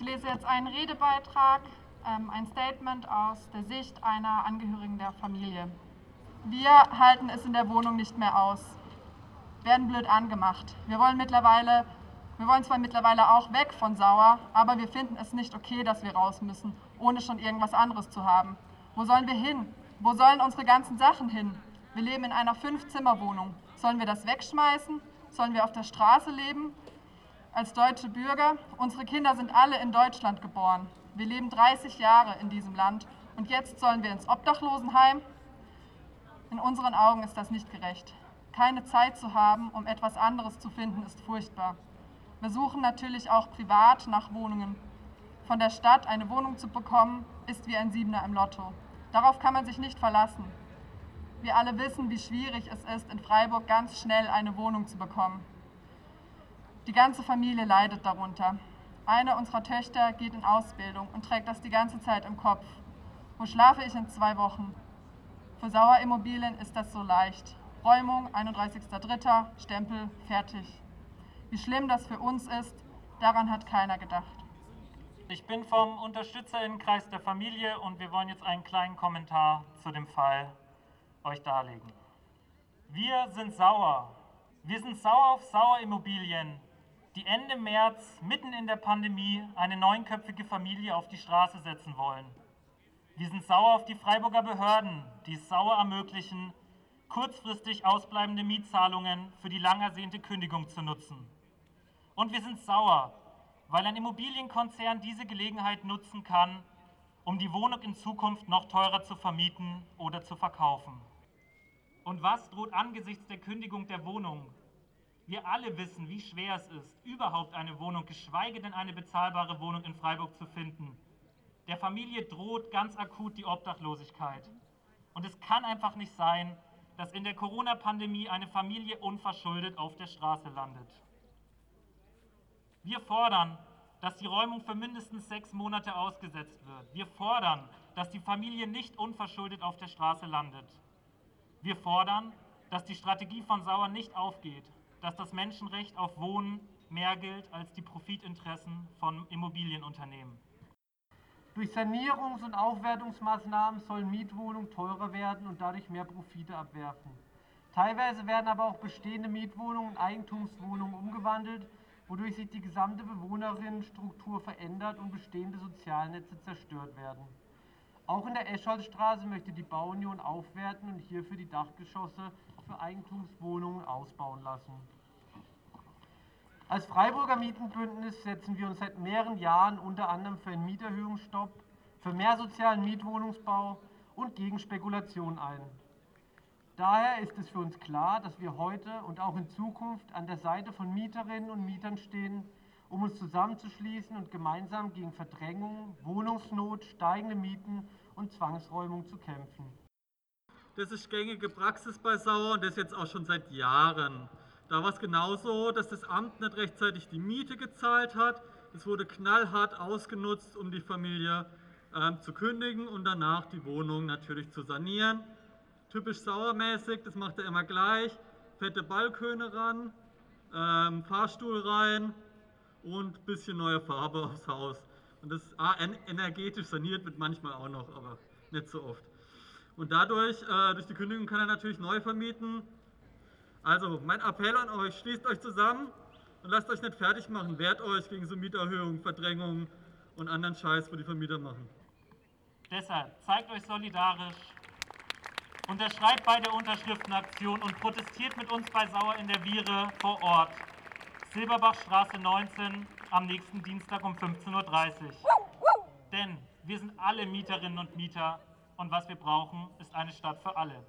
Ich lese jetzt einen Redebeitrag, ähm, ein Statement aus der Sicht einer Angehörigen der Familie. Wir halten es in der Wohnung nicht mehr aus, werden blöd angemacht. Wir wollen mittlerweile, wir wollen zwar mittlerweile auch weg von Sauer, aber wir finden es nicht okay, dass wir raus müssen, ohne schon irgendwas anderes zu haben. Wo sollen wir hin? Wo sollen unsere ganzen Sachen hin? Wir leben in einer Fünf-Zimmer-Wohnung. Sollen wir das wegschmeißen? Sollen wir auf der Straße leben? Als deutsche Bürger, unsere Kinder sind alle in Deutschland geboren. Wir leben 30 Jahre in diesem Land und jetzt sollen wir ins Obdachlosenheim? In unseren Augen ist das nicht gerecht. Keine Zeit zu haben, um etwas anderes zu finden, ist furchtbar. Wir suchen natürlich auch privat nach Wohnungen. Von der Stadt eine Wohnung zu bekommen, ist wie ein Siebener im Lotto. Darauf kann man sich nicht verlassen. Wir alle wissen, wie schwierig es ist, in Freiburg ganz schnell eine Wohnung zu bekommen. Die ganze Familie leidet darunter. Eine unserer Töchter geht in Ausbildung und trägt das die ganze Zeit im Kopf. Wo schlafe ich in zwei Wochen? Für Sauerimmobilien ist das so leicht. Räumung, 31.03., Stempel, fertig. Wie schlimm das für uns ist, daran hat keiner gedacht. Ich bin vom Unterstützerinnenkreis der Familie und wir wollen jetzt einen kleinen Kommentar zu dem Fall euch darlegen. Wir sind sauer. Wir sind sauer auf Sauerimmobilien, die Ende März mitten in der Pandemie eine neunköpfige Familie auf die Straße setzen wollen. Wir sind sauer auf die Freiburger Behörden, die es sauer ermöglichen, kurzfristig ausbleibende Mietzahlungen für die lang ersehnte Kündigung zu nutzen. Und wir sind sauer, weil ein Immobilienkonzern diese Gelegenheit nutzen kann, um die Wohnung in Zukunft noch teurer zu vermieten oder zu verkaufen. Und was droht angesichts der Kündigung der Wohnung? Wir alle wissen, wie schwer es ist, überhaupt eine Wohnung, geschweige denn eine bezahlbare Wohnung in Freiburg zu finden. Der Familie droht ganz akut die Obdachlosigkeit. Und es kann einfach nicht sein, dass in der Corona-Pandemie eine Familie unverschuldet auf der Straße landet. Wir fordern, dass die Räumung für mindestens sechs Monate ausgesetzt wird. Wir fordern, dass die Familie nicht unverschuldet auf der Straße landet. Wir fordern, dass die Strategie von Sauer nicht aufgeht, dass das Menschenrecht auf Wohnen mehr gilt als die Profitinteressen von Immobilienunternehmen. Durch Sanierungs- und Aufwertungsmaßnahmen sollen Mietwohnungen teurer werden und dadurch mehr Profite abwerfen. Teilweise werden aber auch bestehende Mietwohnungen in Eigentumswohnungen umgewandelt, wodurch sich die gesamte Bewohnerinnenstruktur verändert und bestehende Sozialnetze zerstört werden. Auch in der Escholzstraße möchte die Bauunion aufwerten und hierfür die Dachgeschosse für Eigentumswohnungen ausbauen lassen. Als Freiburger Mietenbündnis setzen wir uns seit mehreren Jahren unter anderem für einen Mieterhöhungsstopp, für mehr sozialen Mietwohnungsbau und gegen Spekulation ein. Daher ist es für uns klar, dass wir heute und auch in Zukunft an der Seite von Mieterinnen und Mietern stehen, um uns zusammenzuschließen und gemeinsam gegen Verdrängung, Wohnungsnot, steigende Mieten und Zwangsräumung zu kämpfen. Das ist gängige Praxis bei Sauer und das jetzt auch schon seit Jahren. Da war es genauso, dass das Amt nicht rechtzeitig die Miete gezahlt hat. Es wurde knallhart ausgenutzt, um die Familie ähm, zu kündigen und danach die Wohnung natürlich zu sanieren. Typisch sauermäßig, das macht er immer gleich. Fette Balköne ran, ähm, Fahrstuhl rein, und ein bisschen neue Farbe aufs Haus. Und das ah, energetisch saniert wird manchmal auch noch, aber nicht so oft. Und dadurch, äh, durch die Kündigung kann er natürlich neu vermieten. Also mein Appell an euch, schließt euch zusammen und lasst euch nicht fertig machen. Wehrt euch gegen so Mieterhöhungen, Verdrängungen und anderen Scheiß, wo die Vermieter machen. Deshalb zeigt euch solidarisch, unterschreibt bei der Unterschriftenaktion und protestiert mit uns bei Sauer in der Viere vor Ort. Silberbachstraße 19 am nächsten Dienstag um 15.30 Uhr. Denn wir sind alle Mieterinnen und Mieter und was wir brauchen, ist eine Stadt für alle.